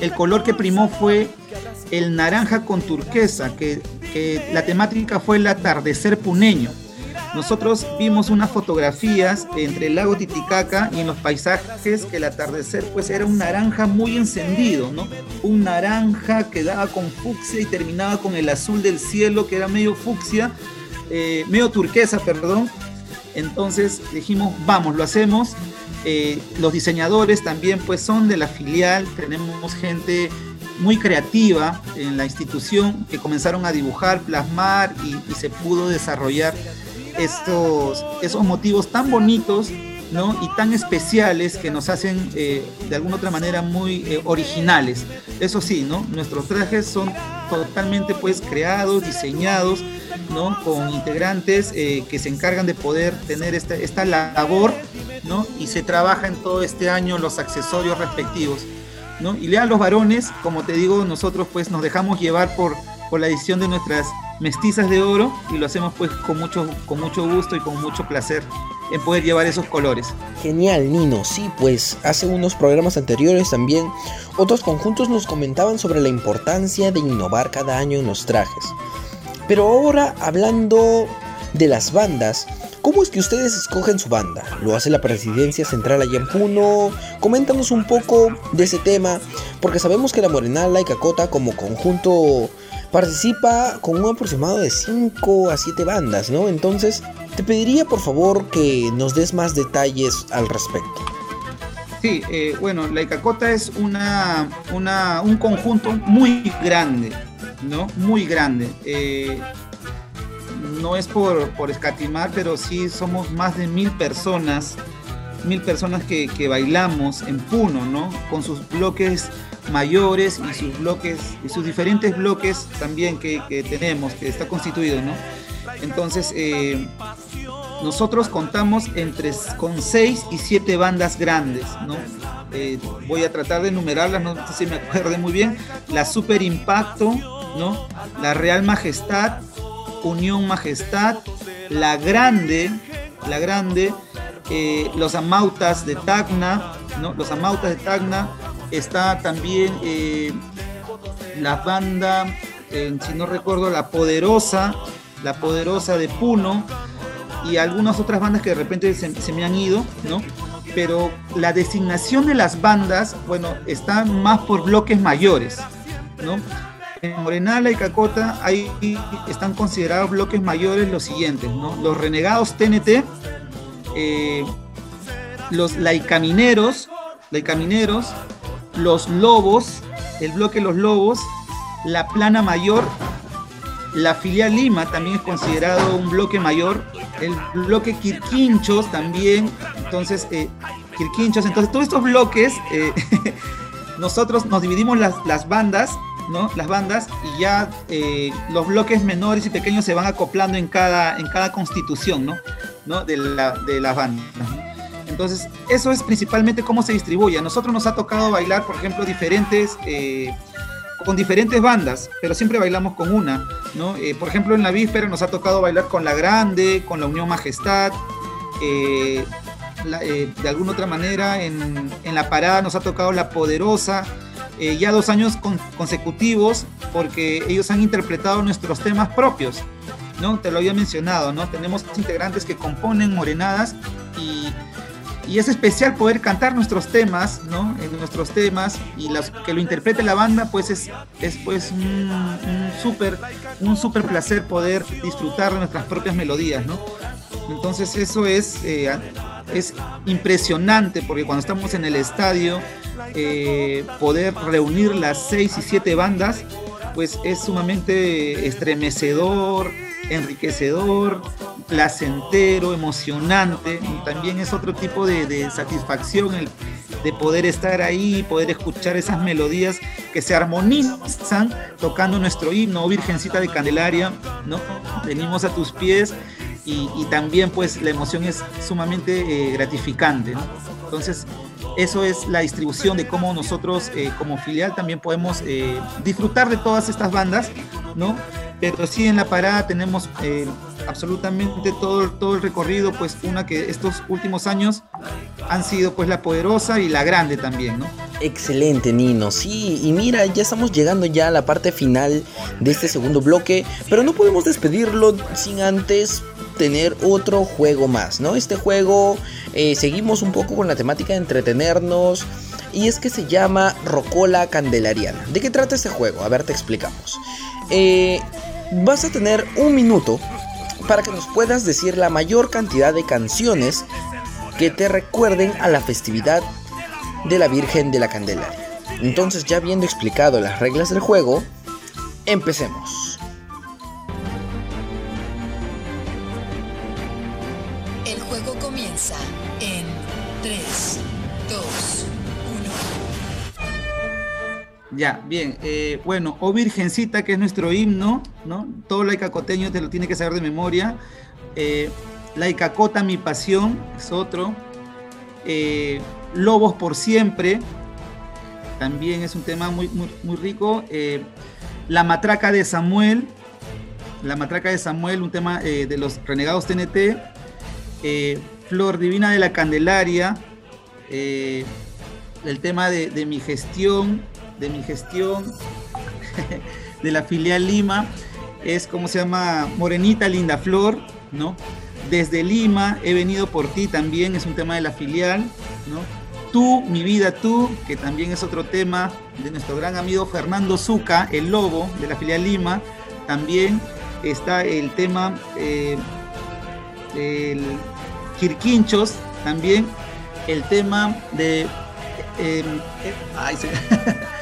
el color que primó fue el naranja con turquesa, que, la temática fue el atardecer puneño. Nosotros vimos unas fotografías entre el lago Titicaca y en los paisajes que el atardecer pues era un naranja muy encendido, ¿no? Un naranja que daba con fucsia y terminaba con el azul del cielo que era medio fucsia, eh, medio turquesa, perdón. Entonces dijimos, vamos, lo hacemos. Eh, los diseñadores también pues son de la filial, tenemos gente muy creativa en la institución que comenzaron a dibujar, plasmar y, se pudo desarrollar estos, esos motivos tan bonitos ¿no? y tan especiales que nos hacen eh, de alguna otra manera muy eh, originales. Eso sí, ¿no? nuestros trajes son totalmente pues creados, diseñados ¿no? con integrantes eh, que se encargan de poder tener esta, esta labor ¿no? y se trabaja en todo este año los accesorios respectivos. Y lean los varones, como te digo, nosotros pues nos dejamos llevar por, por la edición de nuestras mestizas de oro y lo hacemos pues con mucho, con mucho gusto y con mucho placer en poder llevar esos colores. Genial, Nino. Sí, pues hace unos programas anteriores también otros conjuntos nos comentaban sobre la importancia de innovar cada año en los trajes. Pero ahora hablando de las bandas, ¿Cómo es que ustedes escogen su banda? ¿Lo hace la Presidencia Central allá en Puno? Coméntanos un poco de ese tema, porque sabemos que la Morenala y Cacota como conjunto participa con un aproximado de 5 a 7 bandas, ¿no? Entonces, te pediría por favor que nos des más detalles al respecto. Sí, eh, bueno, la Icacota es una, un conjunto muy grande, ¿no? Muy grande. Eh, no es por, escatimar, pero sí somos más de mil personas, mil personas que, bailamos en Puno, ¿no? Con sus bloques mayores y sus bloques, y sus diferentes bloques también que, tenemos, que está constituido, ¿no? Entonces, eh, nosotros contamos entre con seis y siete bandas grandes, ¿no? Eh, voy a tratar de enumerarlas, no sé si me acuerdo muy bien. La Super Impacto, ¿no? La Real Majestad, Unión Majestad, La Grande, La Grande, eh, los Amautas de Tacna, ¿no? Los Amautas de Tacna, está también eh, la banda, eh, si no recuerdo, La Poderosa, La Poderosa de Puno, y algunas otras bandas que de repente se, se me han ido, ¿no? Pero la designación de las bandas, bueno, están más por bloques mayores, ¿no? En Morenala y Cacota ahí están considerados bloques mayores los siguientes, ¿no? Los renegados TNT, eh, los laicamineros, laicamineros, los lobos, el bloque Los Lobos, la plana mayor, la filial Lima también es considerado un bloque mayor, el bloque Quirquinchos también, entonces, eh, entonces todos estos bloques, eh, nosotros nos dividimos las, las bandas ¿no? Las bandas y ya eh, los bloques menores y pequeños se van acoplando en cada, en cada constitución, ¿no? De, la, de las bandas. Entonces, eso es principalmente cómo se distribuye. A nosotros nos ha tocado bailar, por ejemplo, diferentes, eh, con diferentes bandas, pero siempre bailamos con una, ¿no? Eh, por ejemplo, en la víspera nos ha tocado bailar con la Grande, con la Unión Majestad, de alguna otra manera en, en la parada nos ha tocado la Poderosa, eh, ya dos años consecutivos porque ellos han interpretado nuestros temas propios, ¿no? Te lo había mencionado, ¿no? Tenemos integrantes que componen morenadas y, y es especial poder cantar nuestros temas, ¿no? En nuestros temas y las, que lo interprete la banda, pues es, es pues un, un súper un super placer poder disfrutar de nuestras propias melodías, ¿no? Entonces eso es, eh, es impresionante porque cuando estamos en el estadio eh, poder reunir las seis y siete bandas, pues es sumamente estremecedor, enriquecedor, placentero, emocionante. también es otro tipo de, satisfacción el de poder estar ahí, poder escuchar esas melodías que se armonizan tocando nuestro himno, oh Virgencita de Candelaria, ¿no? Venimos a tus pies y, también pues la emoción es sumamente eh, gratificante, ¿no? Entonces, eso es la distribución de cómo nosotros eh, como filial también podemos eh, disfrutar de todas estas bandas, ¿no? Pero sí en la parada tenemos eh, absolutamente todo, todo el recorrido, pues una que estos últimos años han sido pues la poderosa y la grande también, ¿no? Excelente, Nino. Sí, y mira, ya estamos llegando ya a la parte final de este segundo bloque, pero no podemos despedirlo sin antes tener otro juego más, ¿no? Este juego eh, seguimos un poco con la temática de entretenernos y es que se llama Rocola Candelariana. ¿De qué trata este juego? A ver, te explicamos. Eh, vas a tener un minuto para que nos puedas decir la mayor cantidad de canciones que te recuerden a la festividad de la Virgen de la Candelaria. Entonces, ya habiendo explicado las reglas del juego, empecemos. Ya, bien. Eh, bueno, O Virgencita, que es nuestro himno, ¿no? Todo laicacoteño te lo tiene que saber de memoria. Eh, Laicacota, mi pasión, es otro. Eh, Lobos por siempre, también es un tema muy, muy, rico. Eh, la matraca de Samuel, la matraca de Samuel, un tema de los renegados TNT. Flor Divina de la Candelaria, el tema de mi gestión, de mi gestión de la filial Lima es como se llama Morenita Linda Flor, ¿no? Desde Lima he venido por ti también, es un tema de la filial, ¿no? Tú, mi vida tú, que también es otro tema de nuestro gran amigo Fernando Zuca, el lobo de la filial Lima, también está el tema eh, el Quirquinchos, también el tema de eh, eh,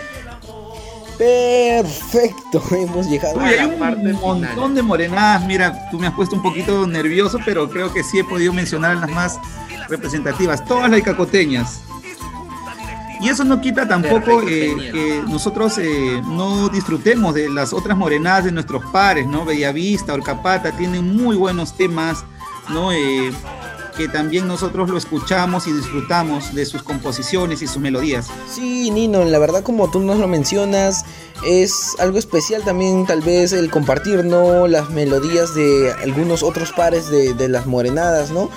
Perfecto, hemos llegado a la parte un montón de morenadas. Mira, tú me has puesto un poquito nervioso, pero creo que sí he podido mencionar las más representativas, todas las cacoteñas. Y eso no quita tampoco eh, que nosotros eh, no disfrutemos de las otras morenadas de nuestros pares, ¿no? Bellavista, Orcapata, tienen muy buenos temas, ¿no? Eh, que también nosotros lo escuchamos y disfrutamos de sus composiciones y sus melodías. Sí, Nino, la verdad como tú nos lo mencionas, es algo especial también tal vez el compartir, ¿no? Las melodías de algunos otros pares de, las morenadas, ¿no?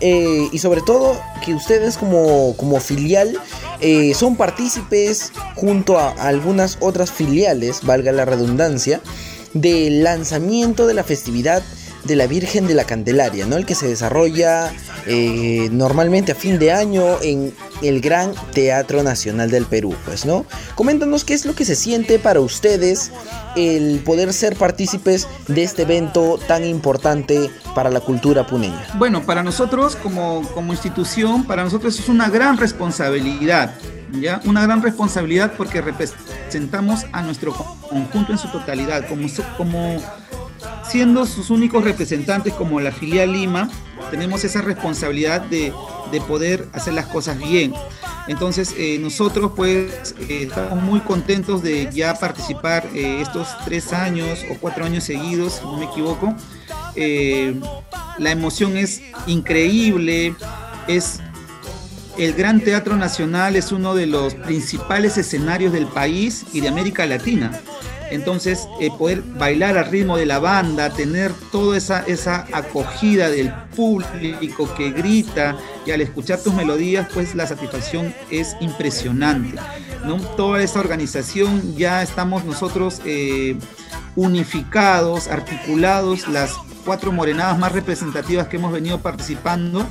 Eh, y sobre todo que ustedes como, como filial eh, son partícipes junto a algunas otras filiales, valga la redundancia, del lanzamiento de la festividad de la Virgen de la Candelaria, ¿no? El que se desarrolla eh, normalmente a fin de año en el Gran Teatro Nacional del Perú, pues, ¿no? Coméntanos qué es lo que se siente para ustedes el poder ser partícipes de este evento tan importante para la cultura puneña. Bueno, para nosotros como, como institución, para nosotros es una gran responsabilidad. ¿Ya? Una gran responsabilidad porque representamos a nuestro conjunto en su totalidad, como, como siendo sus únicos representantes como la filial Lima, tenemos esa responsabilidad de, poder hacer las cosas bien. Entonces eh, nosotros pues eh, estamos muy contentos de ya participar eh, estos tres años o cuatro años seguidos, si no me equivoco. la emoción es increíble, es el Gran Teatro Nacional es uno de los principales escenarios del país y de América Latina. Entonces, eh, poder bailar al ritmo de la banda, tener toda esa, esa acogida del público que grita y al escuchar tus melodías, pues la satisfacción es impresionante. ¿no? Toda esa organización ya estamos nosotros eh, unificados, articulados, las cuatro morenadas más representativas que hemos venido participando.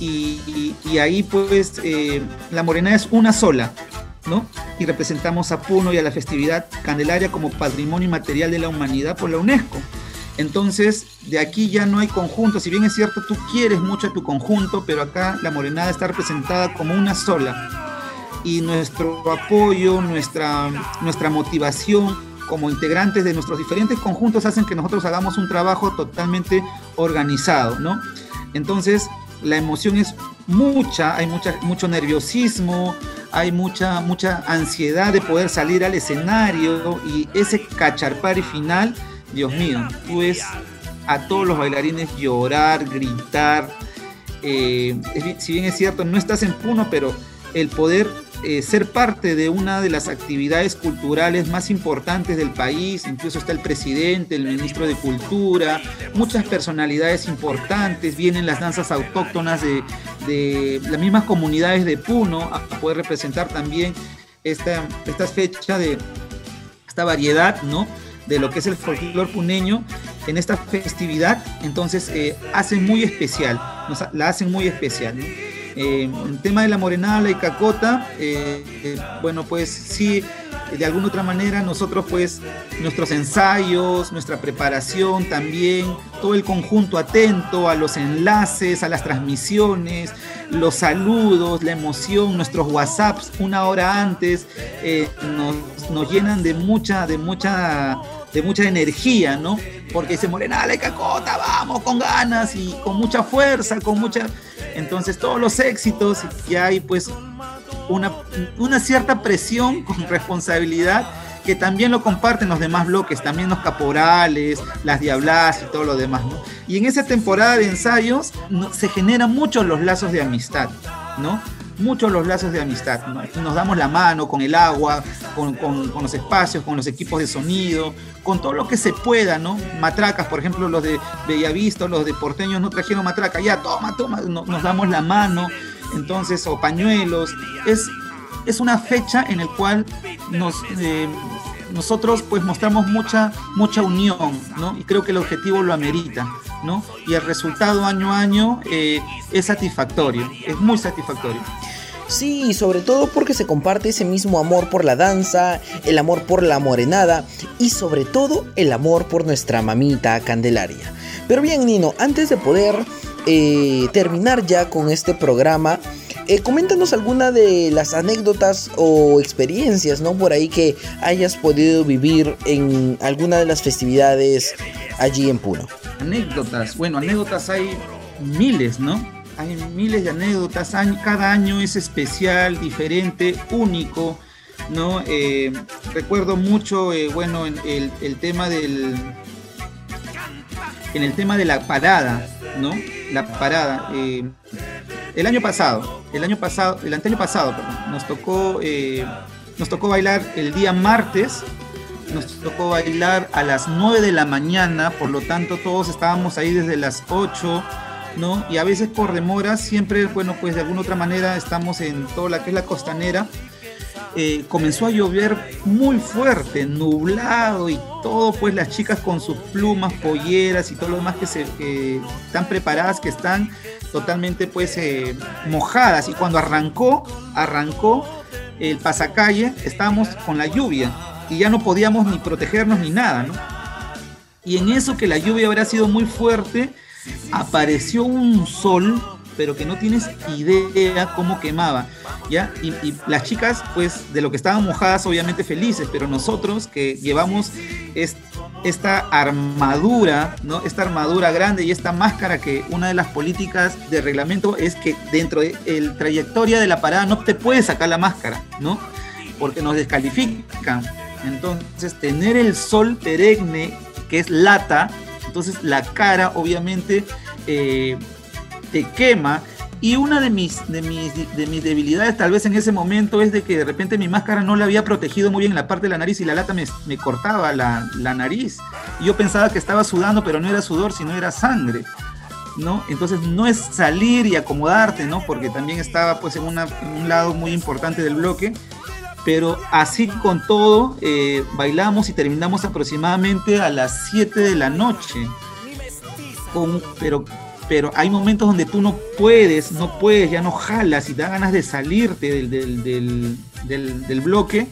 Y, ahí pues eh, la morenada es una sola, y representamos a Puno y a la festividad Candelaria como patrimonio inmaterial de la humanidad por la UNESCO. Entonces, de aquí ya no hay conjunto. Si bien es cierto, tú quieres mucho a tu conjunto, pero acá la morenada está representada como una sola. Y nuestro apoyo, nuestra, nuestra motivación como integrantes de nuestros diferentes conjuntos hacen que nosotros hagamos un trabajo totalmente organizado, ¿no? Entonces, la emoción es mucha, hay mucha, mucho nerviosismo, hay mucha, mucha ansiedad de poder salir al escenario y ese cacharpari final, Dios mío, tú ves a todos los bailarines llorar, gritar. Eh, si bien es cierto, no estás en Puno, pero el poder eh, ser parte de una de las actividades culturales más importantes del país, incluso está el presidente, el ministro de Cultura, muchas personalidades importantes, vienen las danzas autóctonas de, las mismas comunidades de Puno a poder representar también esta, esta fecha de esta variedad, ¿no? de lo que es el folclore puneño en esta festividad, entonces eh, hacen muy especial, la hacen muy especial. Eh, el tema de la morenada y cacota, eh, eh, bueno, pues sí, de alguna otra manera nosotros pues nuestros ensayos, nuestra preparación también, todo el conjunto atento a los enlaces, a las transmisiones, los saludos, la emoción, nuestros WhatsApps una hora antes nos, llenan de mucha, de mucha de mucha energía, ¿no? Porque se morena la cacota, vamos, con ganas y con mucha fuerza, con mucha... Entonces todos los éxitos y hay pues una, una cierta presión con responsabilidad que también lo comparten los demás bloques, también los caporales, las diablas y todo lo demás. Y en esa temporada de ensayos se generan muchos los lazos de amistad, ¿no? Muchos los lazos de amistad. Nos damos la mano con el agua, con, los espacios, con los equipos de sonido, con todo lo que se pueda, ¿no? Matracas, por ejemplo, los de Bellavista, los de Porteños no trajeron matraca, ya, toma, toma, nos damos la mano, entonces, o pañuelos. Es, es una fecha en la cual nos... Eh, nosotros pues mostramos mucha, mucha unión, ¿no? Y creo que el objetivo lo amerita, ¿no? Y el resultado año a año eh, es satisfactorio, es muy satisfactorio. Sí, sobre todo porque se comparte ese mismo amor por la danza, el amor por la morenada y sobre todo el amor por nuestra mamita Candelaria. Pero bien, Nino, antes de poder eh, terminar ya con este programa, eh, coméntanos alguna de las anécdotas o experiencias, ¿no? Por ahí que hayas podido vivir en alguna de las festividades allí en Puno. Anécdotas, bueno, anécdotas hay miles, ¿no? hay miles de anécdotas, cada año es especial, diferente, único, ¿no? Eh, recuerdo mucho, eh, bueno, en el, tema del... En el tema de la parada, ¿no? La parada. Eh, el año pasado, el año pasado, el año pasado, nos tocó, nos tocó bailar el día martes, nos tocó bailar a las 9 de la mañana, por lo tanto todos estábamos ahí desde las 8 ¿no? Y a veces por demora, siempre, bueno, pues de alguna otra manera estamos en toda la que es la costanera. Eh, comenzó a llover muy fuerte, nublado y todo, pues las chicas con sus plumas, polleras y todo lo demás que, se, están preparadas, que están totalmente pues eh, mojadas. Y cuando arrancó, arrancó el pasacalle, estábamos con la lluvia y ya no podíamos ni protegernos ni nada, ¿no? Y en eso que la lluvia habrá sido muy fuerte, apareció un sol, pero que no tienes idea cómo quemaba, ¿ya? Y, las chicas, pues, de lo que estaban mojadas, obviamente felices, pero nosotros que llevamos esta armadura, ¿no? Esta armadura grande y esta máscara que una de las políticas de reglamento es que dentro de la trayectoria de la parada no te puedes sacar la máscara, ¿no? Porque nos descalifican. Entonces, tener el sol perenne, que es lata, entonces la cara obviamente eh, te quema. Y una de mis, de, mis, de mis debilidades tal vez en ese momento es de que de repente mi máscara no la había protegido muy bien en la parte de la nariz y la lata me, me cortaba la, la, nariz. Yo pensaba que estaba sudando, pero no era sudor, sino era sangre. ¿no? Entonces no es salir y acomodarte, ¿no? Porque también estaba pues en, un lado muy importante del bloque pero así con todo, eh, bailamos y terminamos aproximadamente a las 7 de la noche. pero, pero hay momentos donde tú no puedes, no puedes, ya no jalas y da ganas de salirte del, bloque,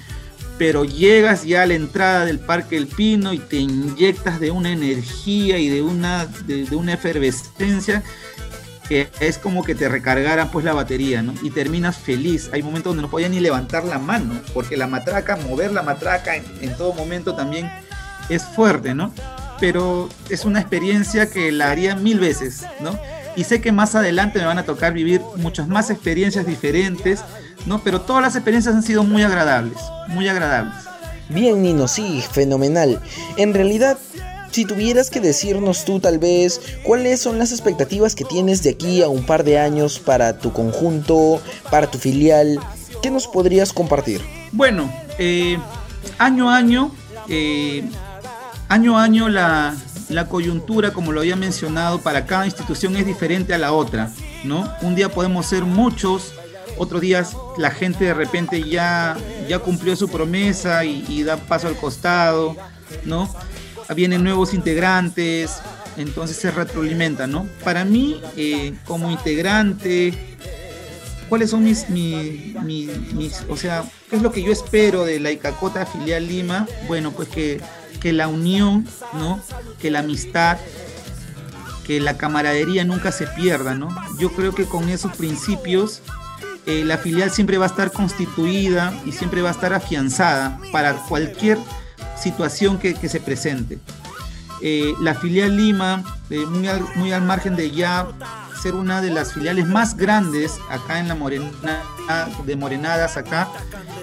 pero llegas ya a la entrada del Parque El Pino y te inyectas de una energía y de una, de una efervescencia que es como que te recargaran pues la batería, ¿no? Y terminas feliz. Hay momentos donde no podía ni levantar la mano, porque la matraca, mover la matraca en, todo momento también es fuerte, ¿no? Pero es una experiencia que la haría mil veces, ¿no? y sé que más adelante me van a tocar vivir muchas más experiencias diferentes, ¿no? Pero todas las experiencias han sido muy agradables, muy agradables. Bien, Nino, sí, fenomenal. En realidad, si tuvieras que decirnos tú tal vez cuáles son las expectativas que tienes de aquí a un par de años para tu conjunto, para tu filial, ¿qué nos podrías compartir? Bueno, eh, año a año, eh, año a año la, coyuntura, como lo había mencionado, para cada institución es diferente a la otra, ¿no? Un día podemos ser muchos, otros días la gente de repente ya, ya cumplió su promesa y, da paso al costado, ¿no? Vienen nuevos integrantes, entonces se retroalimenta, ¿no? Para mí, eh, como integrante, ¿cuáles son mis, mis, mis, o sea, qué es lo que yo espero de la Icacota filial Lima? Bueno, pues que que la unión, ¿no? Que la amistad, que la camaradería nunca se pierda, ¿no? Yo creo que con esos principios eh, la filial siempre va a estar constituida y siempre va a estar afianzada para cualquier situación que, se presente. Eh, la filial Lima, eh, muy, al, margen de ya ser una de las filiales más grandes acá en la Morena, de Morenadas, acá,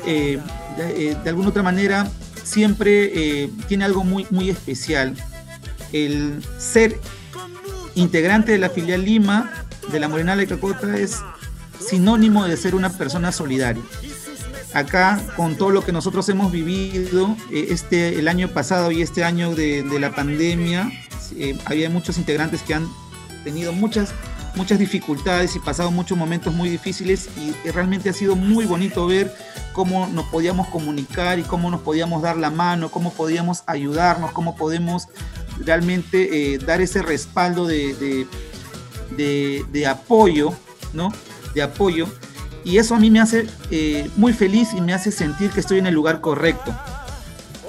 de alguna otra manera siempre eh, tiene algo muy, muy especial. El ser integrante de la filial Lima de la Morenal de Cacota es sinónimo de ser una persona solidaria. Acá, con todo lo que nosotros hemos vivido eh, este, el año pasado y este año de, la pandemia, eh, había muchos integrantes que han tenido muchas muchas dificultades y pasado muchos momentos muy difíciles y, realmente ha sido muy bonito ver cómo nos podíamos comunicar y cómo nos podíamos dar la mano, cómo podíamos ayudarnos, cómo podemos realmente eh, dar ese respaldo de, de, apoyo, ¿no? De apoyo. Y eso a mí me hace eh, muy feliz y me hace sentir que estoy en el lugar correcto.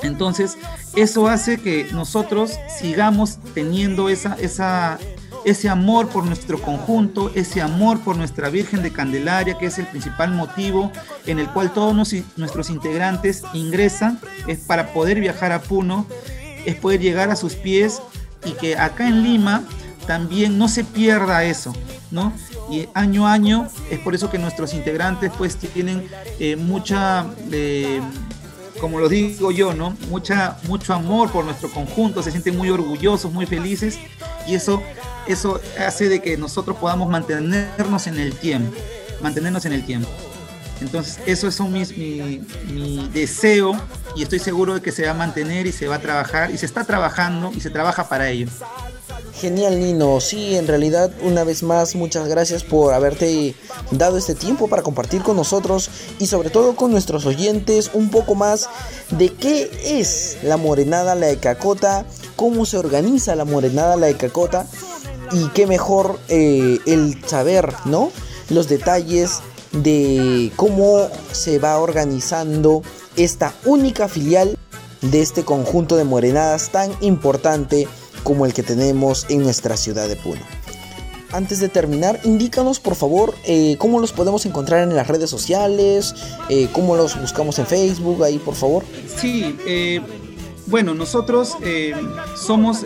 Entonces, eso hace que nosotros sigamos teniendo esa, esa, ese amor por nuestro conjunto, ese amor por nuestra Virgen de Candelaria, que es el principal motivo en el cual todos nuestros integrantes ingresan, es para poder viajar a Puno, es poder llegar a sus pies y que acá en Lima también no se pierda eso, ¿no? Y año a año es por eso que nuestros integrantes pues tienen eh, mucha... Eh, como lo digo yo, ¿no? Mucha, mucho amor por nuestro conjunto, se sienten muy orgullosos, muy felices y eso eso hace de que nosotros podamos mantenernos en el tiempo, mantenernos en el tiempo. Entonces, eso es mi, deseo y estoy seguro de que se va a mantener y se va a trabajar y se está trabajando y se trabaja para ello. Genial Nino, sí, en realidad una vez más muchas gracias por haberte dado este tiempo para compartir con nosotros y sobre todo con nuestros oyentes un poco más de qué es la morenada la de cacota, cómo se organiza la morenada la de cacota y qué mejor eh, el saber, ¿no? Los detalles de cómo se va organizando esta única filial de este conjunto de morenadas tan importante como el que tenemos en nuestra ciudad de Puno. Antes de terminar, indícanos por favor eh, cómo los podemos encontrar en las redes sociales, eh, cómo los buscamos en Facebook, ahí por favor. Sí, bueno, nosotros somos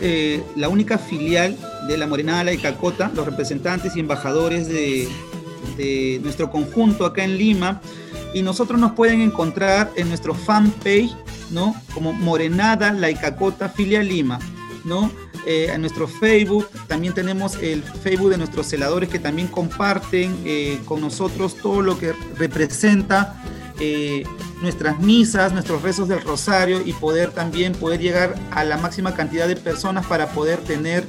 la única filial de la Morenada La Cacota, los representantes y embajadores de, nuestro conjunto acá en Lima. Y nosotros nos pueden encontrar en nuestro fanpage, ¿no? Como Morenada La Cacota Filia Lima, ¿no? Eh, en nuestro Facebook, también tenemos el Facebook de nuestros celadores que también comparten eh, con nosotros todo lo que representa eh, nuestras misas, nuestros rezos del rosario y poder también poder llegar a la máxima cantidad de personas para poder tener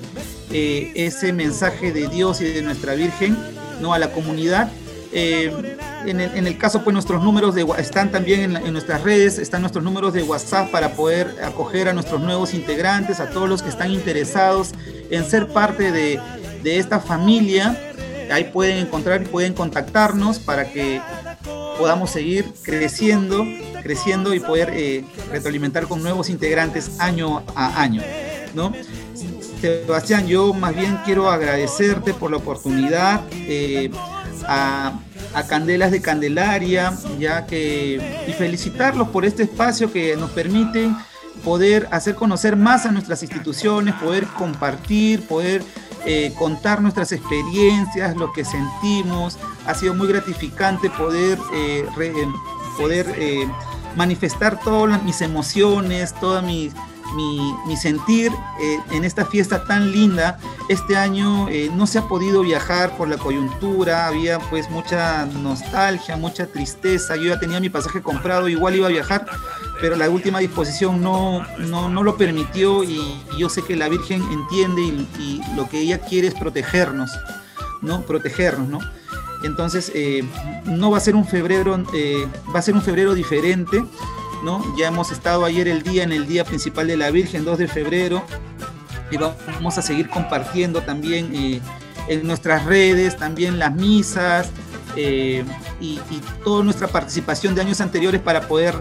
ese mensaje de Dios y de nuestra Virgen ¿no? a la comunidad. Eh, en, el, caso, pues nuestros números de, están también en, nuestras redes, están nuestros números de WhatsApp para poder acoger a nuestros nuevos integrantes, a todos los que están interesados en ser parte de, de esta familia. Ahí pueden encontrar y pueden contactarnos para que podamos seguir creciendo, creciendo y poder eh, retroalimentar con nuevos integrantes año a año. ¿no? Sebastián, yo más bien quiero agradecerte por la oportunidad eh, a, Candelas de Candelaria, ya que y felicitarlos por este espacio que nos permite poder hacer conocer más a nuestras instituciones, poder compartir, poder eh, contar nuestras experiencias, lo que sentimos. Ha sido muy gratificante poder, eh, poder manifestar todas mis emociones, toda mi, sentir en esta fiesta tan linda. Este año no se ha podido viajar por la coyuntura, había pues mucha nostalgia, mucha tristeza. Yo ya tenía mi pasaje comprado, igual iba a viajar, pero la última disposición no, no, lo permitió y, yo sé que la Virgen entiende y, lo que ella quiere es protegernos, ¿no? Protegernos, ¿no? Entonces, eh, no va a ser un febrero, eh, va a ser un febrero diferente, ¿no? Ya hemos estado ayer el día en el día principal de la Virgen, 2 de febrero, y vamos a seguir compartiendo también eh, en nuestras redes, también las misas, y, y, toda nuestra participación de años anteriores para poder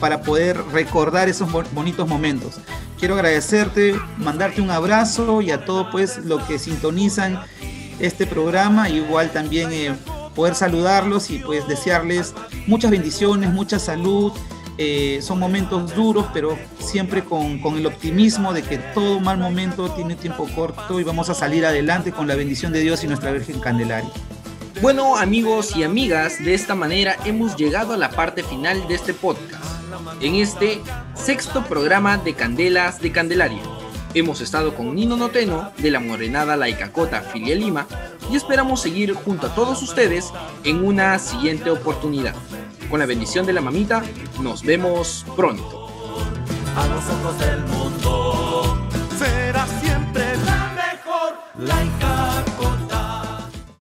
para poder recordar esos bonitos momentos. Quiero agradecerte, mandarte un abrazo y a todos pues los que sintonizan este programa, igual también eh, poder saludarlos y pues desearles muchas bendiciones, mucha salud. Eh, son momentos duros, pero siempre con, con, el optimismo de que todo mal momento tiene tiempo corto y vamos a salir adelante con la bendición de Dios y nuestra Virgen Candelaria. Bueno amigos y amigas, de esta manera hemos llegado a la parte final de este podcast en este sexto programa de Candelas de Candelaria. Hemos estado con Nino Noteno de la Morenada La Icacota, Filia Lima, y esperamos seguir junto a todos ustedes en una siguiente oportunidad. Con la bendición de la mamita, nos vemos pronto. A los ojos del mundo será siempre la mejor laica.